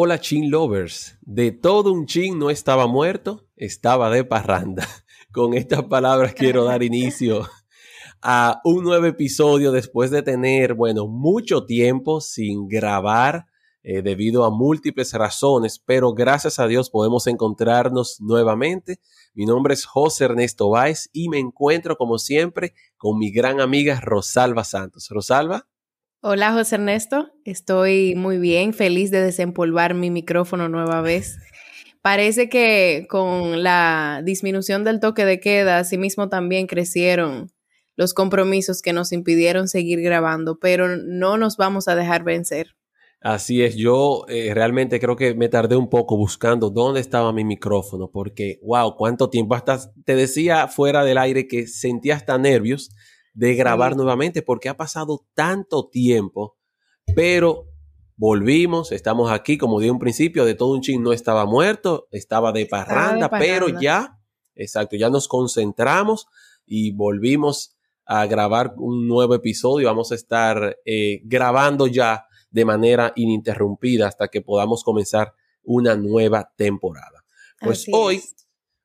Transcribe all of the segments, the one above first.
Hola Chin Lovers, de todo un chin no estaba muerto, estaba de parranda. Con estas palabras quiero dar inicio a un nuevo episodio después de tener, bueno, mucho tiempo sin grabar eh, debido a múltiples razones, pero gracias a Dios podemos encontrarnos nuevamente. Mi nombre es José Ernesto Báez y me encuentro como siempre con mi gran amiga Rosalba Santos. Rosalba. Hola José Ernesto, estoy muy bien, feliz de desempolvar mi micrófono nueva vez. Parece que con la disminución del toque de queda, asimismo también crecieron los compromisos que nos impidieron seguir grabando, pero no nos vamos a dejar vencer. Así es, yo eh, realmente creo que me tardé un poco buscando dónde estaba mi micrófono, porque, wow, cuánto tiempo. Hasta te decía fuera del aire que sentía hasta nervios de grabar nuevamente porque ha pasado tanto tiempo, pero volvimos, estamos aquí, como dije un principio, de todo un ching no estaba muerto, estaba de parranda, pero ya, exacto, ya nos concentramos y volvimos a grabar un nuevo episodio. Vamos a estar eh, grabando ya de manera ininterrumpida hasta que podamos comenzar una nueva temporada. Pues hoy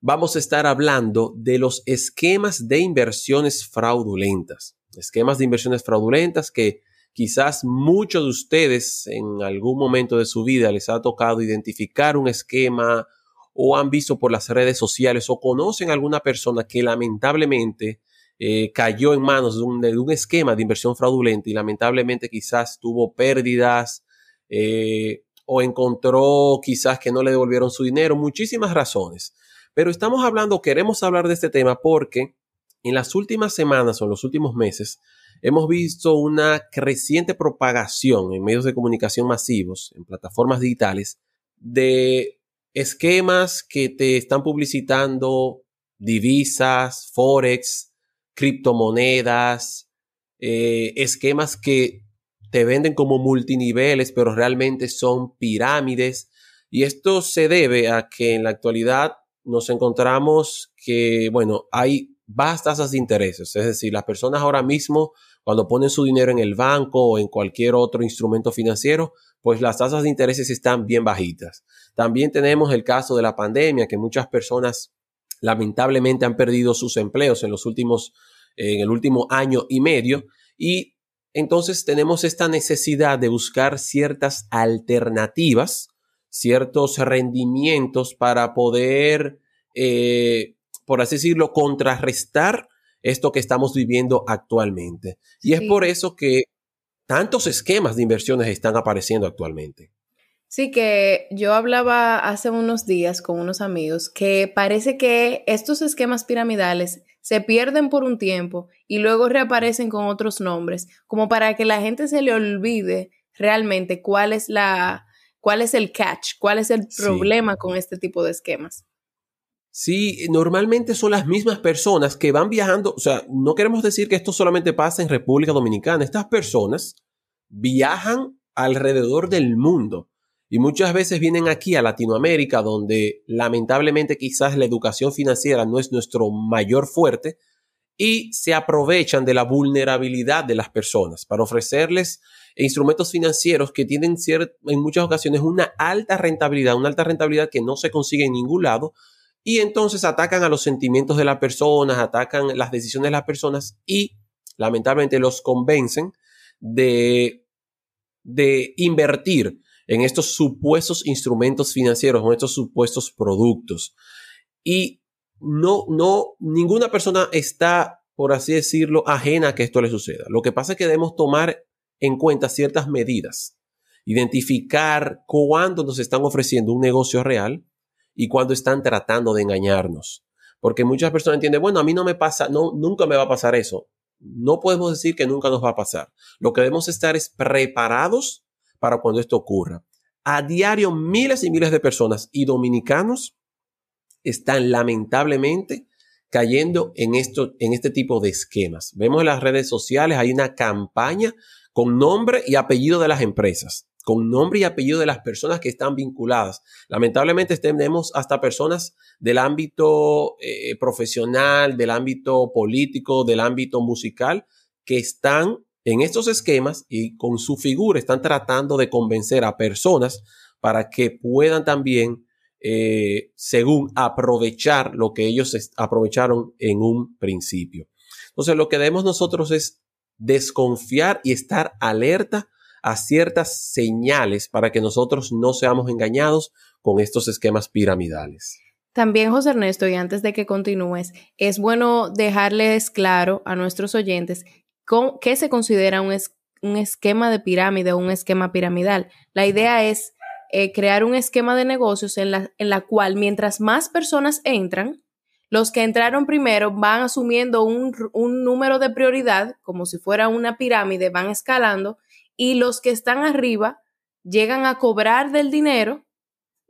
vamos a estar hablando de los esquemas de inversiones fraudulentas. Esquemas de inversiones fraudulentas que quizás muchos de ustedes en algún momento de su vida les ha tocado identificar un esquema o han visto por las redes sociales o conocen a alguna persona que lamentablemente eh, cayó en manos de un, esquema de inversión fraudulenta y lamentablemente quizás tuvo pérdidas eh, o encontró quizás que no le devolvieron su dinero, muchísimas razones. Pero estamos hablando, queremos hablar de este tema porque en las últimas semanas o en los últimos meses hemos visto una creciente propagación en medios de comunicación masivos, en plataformas digitales, de esquemas que te están publicitando divisas, forex, criptomonedas, eh, esquemas que te venden como multiniveles, pero realmente son pirámides. Y esto se debe a que en la actualidad nos encontramos que, bueno, hay vastas tasas de intereses. Es decir, las personas ahora mismo, cuando ponen su dinero en el banco o en cualquier otro instrumento financiero, pues las tasas de intereses están bien bajitas. También tenemos el caso de la pandemia, que muchas personas lamentablemente han perdido sus empleos en los últimos, en el último año y medio. Y entonces tenemos esta necesidad de buscar ciertas alternativas ciertos rendimientos para poder, eh, por así decirlo, contrarrestar esto que estamos viviendo actualmente. Y es por eso que tantos esquemas de inversiones están apareciendo actualmente. Sí, que yo hablaba hace unos días con unos amigos que parece que estos esquemas piramidales se pierden por un tiempo y luego reaparecen con otros nombres, como para que la gente se le olvide realmente cuál es la, ¿Cuál es el catch? ¿Cuál es el problema con este tipo de esquemas? Sí, normalmente son las mismas personas que van viajando, o sea, no queremos decir que esto solamente pasa en República Dominicana, estas personas viajan alrededor del mundo y muchas veces vienen aquí a Latinoamérica, donde lamentablemente quizás la educación financiera no es nuestro mayor fuerte, y se aprovechan de la vulnerabilidad de las personas para ofrecerles instrumentos financieros que tienen en muchas ocasiones una alta rentabilidad, una alta rentabilidad que no se consigue en ningún lado, y entonces atacan a los sentimientos de las personas, atacan las decisiones de las personas y lamentablemente los convencen de, de invertir en estos supuestos instrumentos financieros, en estos supuestos productos. Y no, no, ninguna persona está, por así decirlo, ajena a que esto le suceda. Lo que pasa es que debemos tomar en cuenta ciertas medidas, identificar cuándo nos están ofreciendo un negocio real y cuándo están tratando de engañarnos. Porque muchas personas entienden, bueno, a mí no me pasa, no, nunca me va a pasar eso. No podemos decir que nunca nos va a pasar. Lo que debemos estar es preparados para cuando esto ocurra. A diario, miles y miles de personas y dominicanos están lamentablemente cayendo en, esto, en este tipo de esquemas. Vemos en las redes sociales, hay una campaña con nombre y apellido de las empresas, con nombre y apellido de las personas que están vinculadas. Lamentablemente tenemos hasta personas del ámbito eh, profesional, del ámbito político, del ámbito musical, que están en estos esquemas y con su figura están tratando de convencer a personas para que puedan también, eh, según aprovechar lo que ellos aprovecharon en un principio. Entonces, lo que debemos nosotros es desconfiar y estar alerta a ciertas señales para que nosotros no seamos engañados con estos esquemas piramidales. También, José Ernesto, y antes de que continúes, es bueno dejarles claro a nuestros oyentes qué se considera un, un esquema de pirámide o un esquema piramidal. La idea es eh, crear un esquema de negocios en la, en la cual mientras más personas entran, los que entraron primero van asumiendo un, un, número de prioridad, como si fuera una pirámide, van escalando, y los que están arriba llegan a cobrar del dinero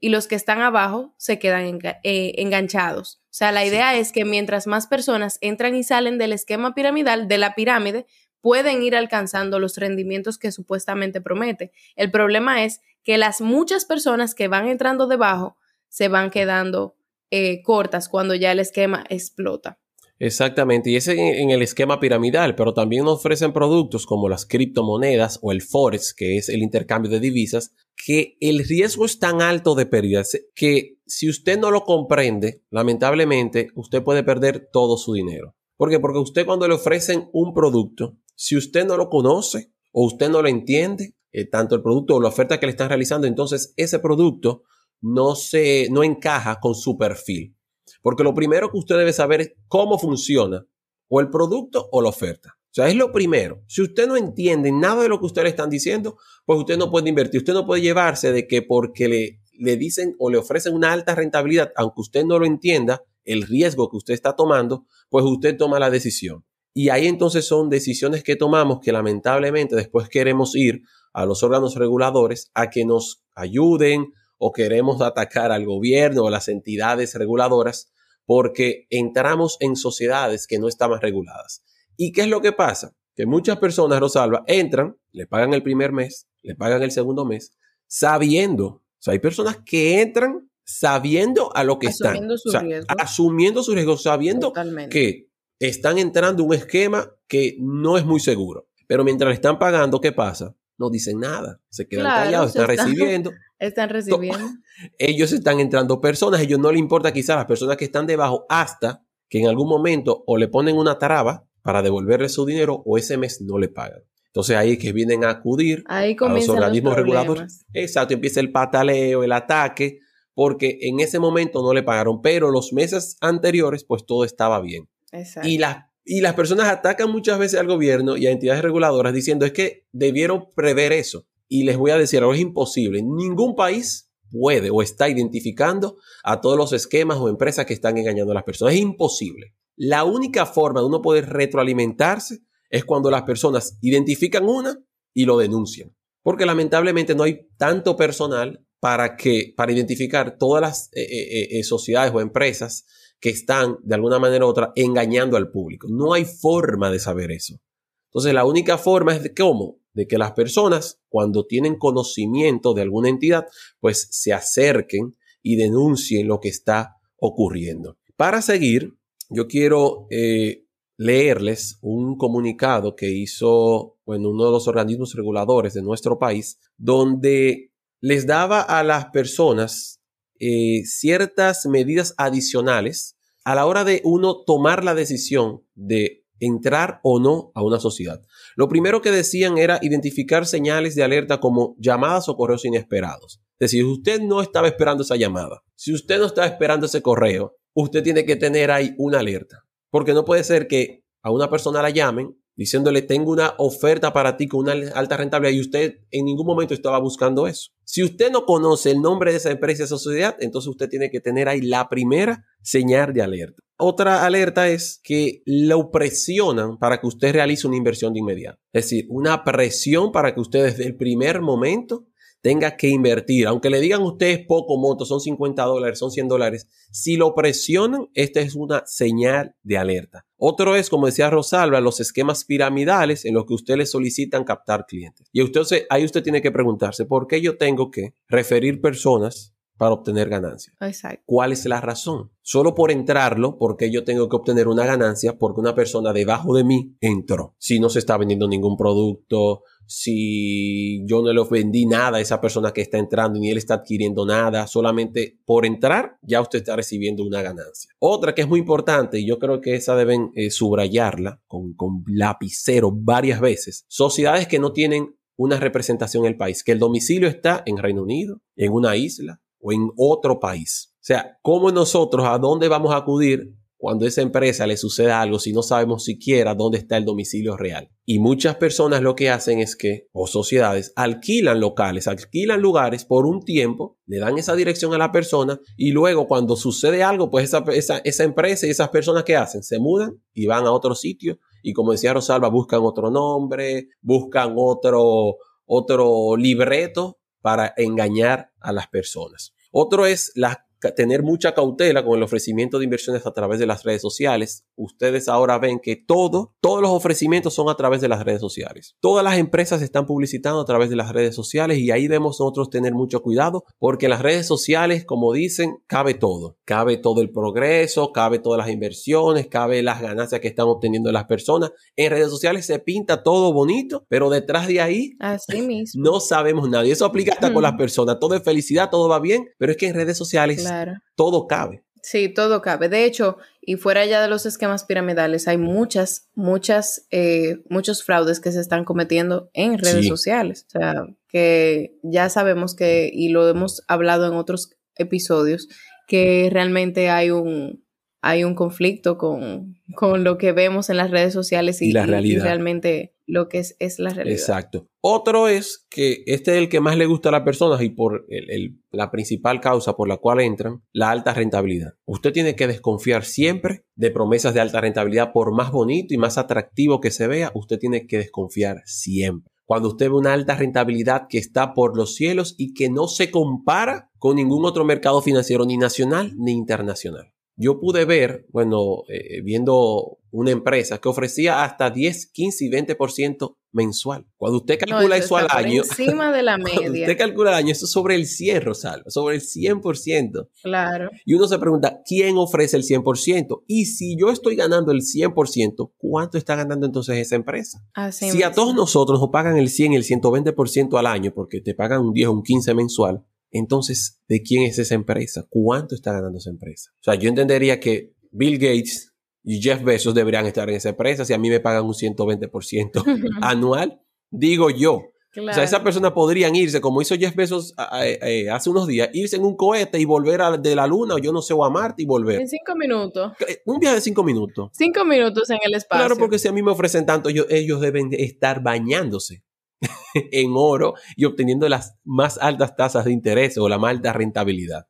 y los que están abajo se quedan eh, enganchados. O sea, la idea es que mientras más personas entran y salen del esquema piramidal, de la pirámide, pueden ir alcanzando los rendimientos que supuestamente promete. El problema es que las muchas personas que van entrando debajo se van quedando eh, cortas cuando ya el esquema explota. Exactamente, y ese en, el esquema piramidal, pero también ofrecen productos como las criptomonedas o el forex, que es el intercambio de divisas, que el riesgo es tan alto de pérdidas que si usted no lo comprende, lamentablemente, usted puede perder todo su dinero. ¿Por qué? Porque usted cuando le ofrecen un producto, si usted no lo conoce o usted no lo entiende, eh, tanto el producto o la oferta que le están realizando, entonces ese producto no se no encaja con su perfil. Porque lo primero que usted debe saber es cómo funciona o el producto o la oferta. O sea, es lo primero. Si usted no entiende nada de lo que usted le están diciendo, pues usted no puede invertir. Usted no puede llevarse de que porque le, le dicen o le ofrecen una alta rentabilidad, aunque usted no lo entienda, el riesgo que usted está tomando, pues usted toma la decisión. Y ahí entonces son decisiones que tomamos que lamentablemente después queremos ir a los órganos reguladores a que nos ayuden o queremos atacar al gobierno o a las entidades reguladoras porque entramos en sociedades que no estaban reguladas. ¿Y qué es lo que pasa? Que muchas personas, Rosalba, entran, le pagan el primer mes, le pagan el segundo mes, sabiendo, o sea, hay personas que entran sabiendo a lo que asumiendo están, su riesgo. asumiendo su riesgo, sabiendo que están entrando en un esquema que no es muy seguro. Pero mientras le están pagando, ¿qué pasa? No dicen nada, se quedan callados, están, recibiendo. Están recibiendo. Ellos están entrando personas, ellos no les importa quizás las personas que están debajo hasta que en algún momento o le ponen una traba para devolverle su dinero o ese mes no le pagan. Entonces ahí es que vienen a acudir a los organismos reguladores. Exacto, empieza el pataleo, el ataque, porque en ese momento no le pagaron, pero los meses anteriores pues todo estaba bien. Exacto. Y las y las personas atacan muchas veces al gobierno y a entidades reguladoras diciendo es que debieron prever eso. Y les voy a decir, ahora es imposible. Ningún país puede o está identificando a todos los esquemas o empresas que están engañando a las personas. Es imposible. La única forma de uno poder retroalimentarse es cuando las personas identifican una y lo denuncian. Porque lamentablemente no hay tanto personal para que para identificar todas las eh, eh, eh, sociedades o empresas que están de alguna manera u otra engañando al público. No hay forma de saber eso. Entonces la única forma es de cómo, de que las personas cuando tienen conocimiento de alguna entidad, pues se acerquen y denuncien lo que está ocurriendo. Para seguir, yo quiero eh, leerles un comunicado que hizo bueno, uno de los organismos reguladores de nuestro país, donde les daba a las personas eh, ciertas medidas adicionales a la hora de uno tomar la decisión de entrar o no a una sociedad. Lo primero que decían era identificar señales de alerta como llamadas o correos inesperados. Es decir, usted no estaba esperando esa llamada, si usted no estaba esperando ese correo, usted tiene que tener ahí una alerta. Porque no puede ser que a una persona la llamen diciéndole tengo una oferta para ti con una alta rentabilidad y usted en ningún momento estaba buscando eso. Si usted no conoce el nombre de esa empresa, esa sociedad, entonces usted tiene que tener ahí la primera señal de alerta. Otra alerta es que lo presionan para que usted realice una inversión de inmediato. Es decir, una presión para que usted desde el primer momento tenga que invertir, aunque le digan ustedes poco moto, son 50 dólares, son 100 dólares, si lo presionan, esta es una señal de alerta. Otro es, como decía Rosalba, los esquemas piramidales en los que usted le solicitan captar clientes. Y usted, ahí usted tiene que preguntarse, ¿por qué yo tengo que referir personas para obtener ganancias. Exacto. ¿Cuál es la razón? Solo por entrarlo, porque yo tengo que obtener una ganancia porque una persona debajo de mí entró. Si no se está vendiendo ningún producto, si yo no le vendí nada a esa persona que está entrando ni él está adquiriendo nada, solamente por entrar ya usted está recibiendo una ganancia. Otra que es muy importante y yo creo que esa deben eh, subrayarla con, con lapicero varias veces, sociedades que no tienen una representación en el país, que el domicilio está en Reino Unido, en una isla o en otro país. O sea, ¿cómo nosotros a dónde vamos a acudir cuando a esa empresa le suceda algo si no sabemos siquiera dónde está el domicilio real. Y muchas personas lo que hacen es que, o sociedades, alquilan locales, alquilan lugares por un tiempo, le dan esa dirección a la persona y luego cuando sucede algo, pues esa, esa, esa empresa y esas personas que hacen se mudan y van a otro sitio y como decía Rosalba, buscan otro nombre, buscan otro, otro libreto para engañar a las personas. Otro es la tener mucha cautela con el ofrecimiento de inversiones a través de las redes sociales. Ustedes ahora ven que todo, todos los ofrecimientos son a través de las redes sociales. Todas las empresas están publicitando a través de las redes sociales y ahí debemos nosotros tener mucho cuidado porque en las redes sociales, como dicen, cabe todo. Cabe todo el progreso, cabe todas las inversiones, cabe las ganancias que están obteniendo las personas. En redes sociales se pinta todo bonito, pero detrás de ahí Así mismo. no sabemos nada. Y eso aplica hasta con las personas. Todo es felicidad, todo va bien, pero es que en redes sociales Claro. Todo cabe. Sí, todo cabe. De hecho, y fuera ya de los esquemas piramidales, hay muchas, muchas, eh, muchos fraudes que se están cometiendo en redes Sí. sociales. O sea, que ya sabemos que, y lo hemos hablado en otros episodios, que realmente hay un, hay un conflicto con, con lo que vemos en las redes sociales y, Y la y- y realidad. realmente lo que es, es la realidad. Exacto. Otro es que este es el que más le gusta a las personas y por el- la principal causa por la cual entran, la alta rentabilidad. Usted tiene que desconfiar siempre de promesas de alta rentabilidad, por más bonito y más atractivo que se vea, usted tiene que desconfiar siempre. Cuando usted ve una alta rentabilidad que está por los cielos y que no se compara con ningún otro mercado financiero, ni nacional ni internacional. Yo pude ver, bueno, eh, viendo una empresa que ofrecía hasta 10, 15 y 20% mensual. Cuando usted No, calcula eso eso al año, Encima de la cuando media. usted calcula al año, eso es sobre el 100, Rosalba, sobre el 100%. Claro. Y uno se pregunta, ¿quién ofrece el 100%? Y si yo estoy ganando el 100%, ¿cuánto está ganando entonces esa empresa? Así Si a todos nosotros nos pagan el 100 y el 120% al año, porque te pagan un 10 o un 15 mensual, entonces, ¿de quién es esa empresa? ¿Cuánto está ganando esa empresa? O sea, yo entendería que Bill Gates y Jeff Bezos deberían estar en esa empresa si a mí me pagan un 120% anual, digo yo. Claro. O sea, esas personas podrían irse, como hizo Jeff Bezos a- a- hace unos días, irse en un cohete y volver a, de la luna o yo no sé, o a Marte y volver. En cinco minutos. Un viaje de cinco minutos. Cinco minutos en el espacio. Claro, porque si a mí me ofrecen tanto, ellos, ellos deben de estar bañándose en oro y obteniendo las más altas tasas de interés o la más alta rentabilidad.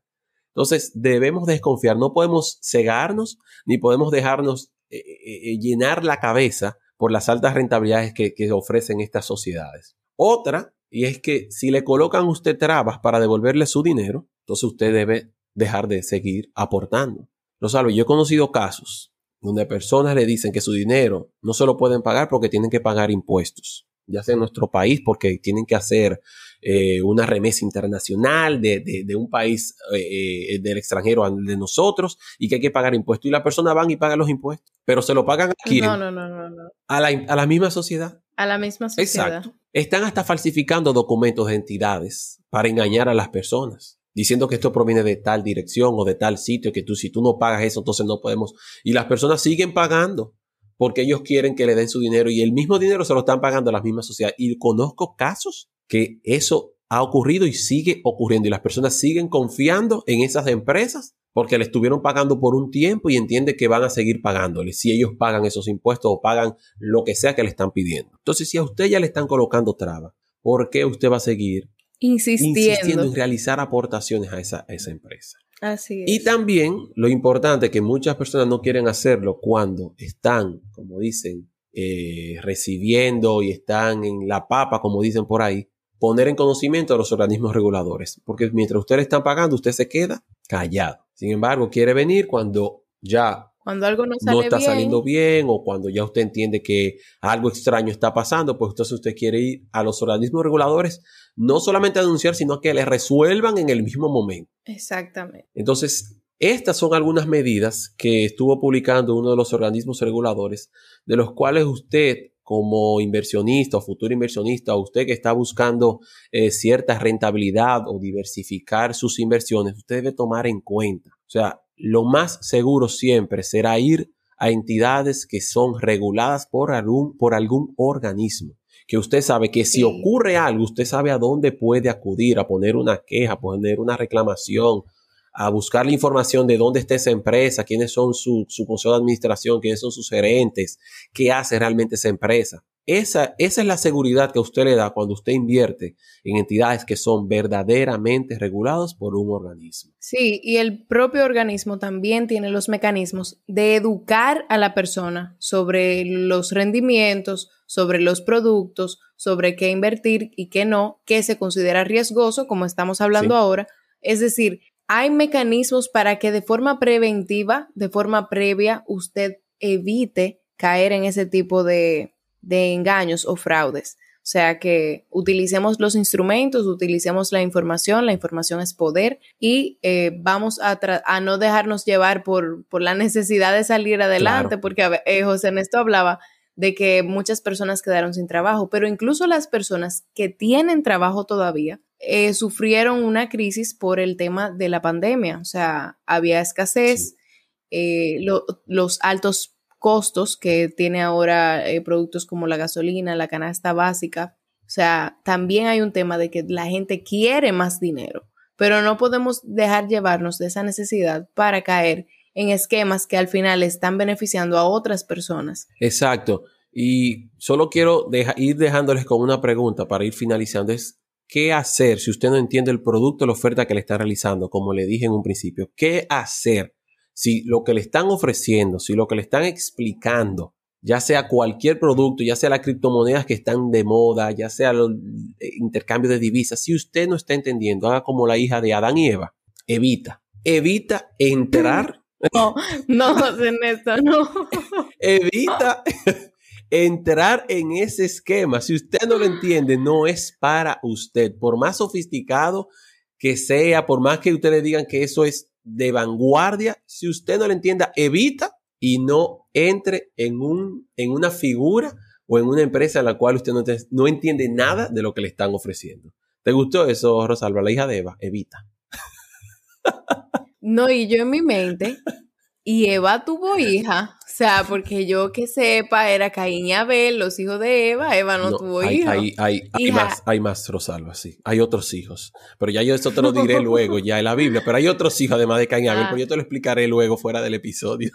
Entonces, debemos desconfiar, no podemos cegarnos ni podemos dejarnos eh, eh, eh, llenar la cabeza por las altas rentabilidades que, ofrecen estas sociedades. Otra, y es que si le colocan a usted trabas para devolverle su dinero, entonces usted debe dejar de seguir aportando. Rosalvo, yo he conocido casos donde personas le dicen que su dinero no se lo pueden pagar porque tienen que pagar impuestos, ya sea en nuestro país porque tienen que hacer eh, una remesa internacional de, de- de un país eh, eh, del extranjero de nosotros y que hay que pagar impuestos. Y la persona van y pagan los impuestos, pero se lo pagan aquí No, no, no, no, no. a, la, a la misma sociedad. A la misma sociedad. Exacto. Están hasta falsificando documentos de entidades para engañar a las personas, diciendo que esto proviene de tal dirección o de tal sitio, que tú si tú no pagas eso, entonces no podemos. Y las personas siguen pagando porque ellos quieren que le den su dinero y el mismo dinero se lo están pagando a la misma sociedad. Y conozco casos que eso ha ocurrido y sigue ocurriendo y las personas siguen confiando en esas empresas porque le estuvieron pagando por un tiempo y entiende que van a seguir pagándole si ellos pagan esos impuestos o pagan lo que sea que le están pidiendo. Entonces, si a usted ya le están colocando trabas, ¿por qué usted va a seguir Insistiendo. insistiendo en realizar aportaciones a esa, a esa empresa? Así es. Y también lo importante que muchas personas no quieren hacerlo cuando están, como dicen, eh, recibiendo y están en la papa, como dicen por ahí, poner en conocimiento a los organismos reguladores. Porque mientras usted le están pagando, usted se queda callado. Sin embargo, quiere venir cuando ya cuando algo no, sale está saliendo bien o cuando ya usted entiende que algo extraño está pasando, pues entonces usted quiere ir a los organismos reguladores, no solamente a denunciar, sino que le resuelvan en el mismo momento. Exactamente. Entonces, estas son algunas medidas que estuvo publicando uno de los organismos reguladores, de los cuales usted como inversionista o futuro inversionista, o usted que está buscando eh, cierta rentabilidad o diversificar sus inversiones, usted debe tomar en cuenta. O sea, lo más seguro siempre será ir a entidades que son reguladas por algún, por algún organismo. Que usted sabe que si ocurre algo, usted sabe a dónde puede acudir a poner una queja, a poner una reclamación, a buscar la información de dónde está esa empresa, quiénes son su, su consejo de administración, quiénes son sus gerentes, qué hace realmente esa empresa. Esa, esa es la seguridad que usted le da cuando usted invierte en entidades que son verdaderamente reguladas por un organismo. Sí, y el propio organismo también tiene los mecanismos de educar a la persona sobre los rendimientos, sobre los productos, sobre qué invertir y qué no, qué se considera riesgoso, como estamos hablando ahora. Es decir, hay mecanismos para que de forma preventiva, de forma previa, usted evite caer en ese tipo de, de engaños o fraudes. O sea que utilicemos los instrumentos, utilicemos la información, la información es poder y eh, vamos a, a, no dejarnos llevar por, por, la necesidad de salir adelante, porque eh, José Ernesto hablaba de que muchas personas quedaron sin trabajo, pero incluso las personas que tienen trabajo todavía eh, sufrieron una crisis por el tema de la pandemia, o sea, había escasez, los altos costos que tiene ahora eh, productos como la gasolina, la canasta básica. O sea, también hay un tema de que la gente quiere más dinero, pero no podemos dejar llevarnos de esa necesidad para caer en esquemas que al final están beneficiando a otras personas. Exacto. Y solo quiero ir dejándoles con una pregunta para ir finalizando. Es, ¿qué hacer si usted no entiende el producto la oferta que le está realizando? Como le dije en un principio, ¿qué hacer si lo que le están ofreciendo, si lo que le están explicando, ya sea cualquier producto, ya sea las criptomonedas que están de moda, ya sea el eh, intercambio de divisas, si usted no está entendiendo, haga como la hija de Adán y Eva, evita, evita entrar. No, no, Ernesto, no. evita entrar en ese esquema. Si usted no lo entiende, no es para usted. Por más sofisticado que sea, por más que usted le digan que eso es de vanguardia. Si usted no lo entienda, evita y no entre en, un, en una figura o en una empresa en la cual usted no, no entiende nada de lo que le están ofreciendo. ¿Te gustó eso, Rosalba, la hija de Eva? Evita. No, y yo en mi mente, y Eva tuvo hija, sea, porque yo que sepa, era Caín y Abel, los hijos de Eva, Eva no, tuvo hijos. Hay, hay, más, hay más, Rosalba, sí. Hay otros hijos. Pero ya yo esto te lo diré luego, ya en la Biblia. Pero hay otros hijos además de Caín y Abel, ah. pero yo te lo explicaré luego fuera del episodio.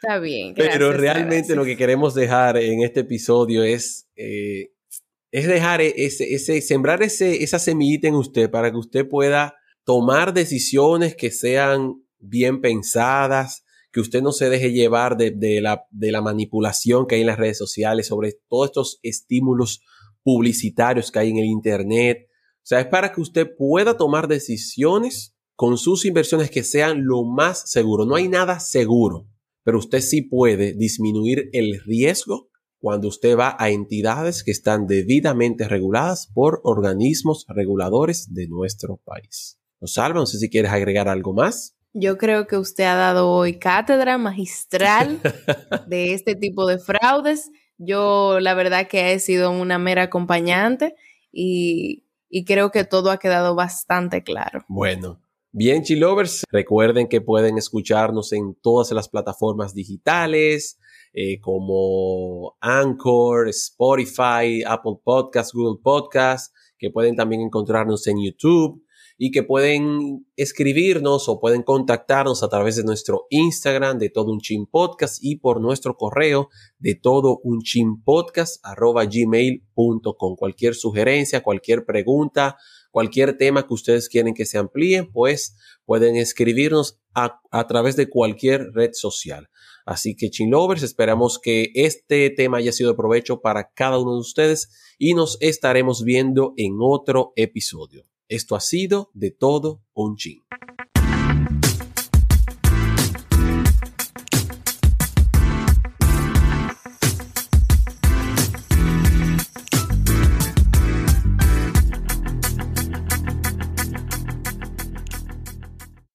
Está bien. pero realmente lo que queremos dejar en este episodio es, eh, es dejar ese, ese, sembrar ese, esa semillita en usted para que usted pueda tomar decisiones que sean bien pensadas, que usted no se deje llevar de, la, manipulación que hay en las redes sociales sobre todos estos estímulos publicitarios que hay en el Internet. O sea, es para que usted pueda tomar decisiones con sus inversiones que sean lo más seguro. No hay nada seguro, pero usted sí puede disminuir el riesgo cuando usted va a entidades que están debidamente reguladas por organismos reguladores de nuestro país. salva, no sé si quieres agregar algo más. Yo creo que usted ha dado hoy cátedra magistral de este tipo de fraudes. Yo la verdad que he sido una mera acompañante y, creo que todo ha quedado bastante claro. Bueno, bien Chilovers, recuerden que pueden escucharnos en todas las plataformas digitales eh, como Anchor, Spotify, Apple Podcasts, Google Podcasts, que pueden también encontrarnos en YouTube y que pueden escribirnos o pueden contactarnos a través de nuestro Instagram de todo un chin podcast y por nuestro correo de todo un chin podcast arroba gmail.com. Cualquier sugerencia, cualquier pregunta, cualquier tema que ustedes quieren que se amplíe, pues pueden escribirnos a, través de cualquier red social. Así que Chinlovers, esperamos que este tema haya sido de provecho para cada uno de ustedes y nos estaremos viendo en otro episodio. Esto ha sido de todo un chin.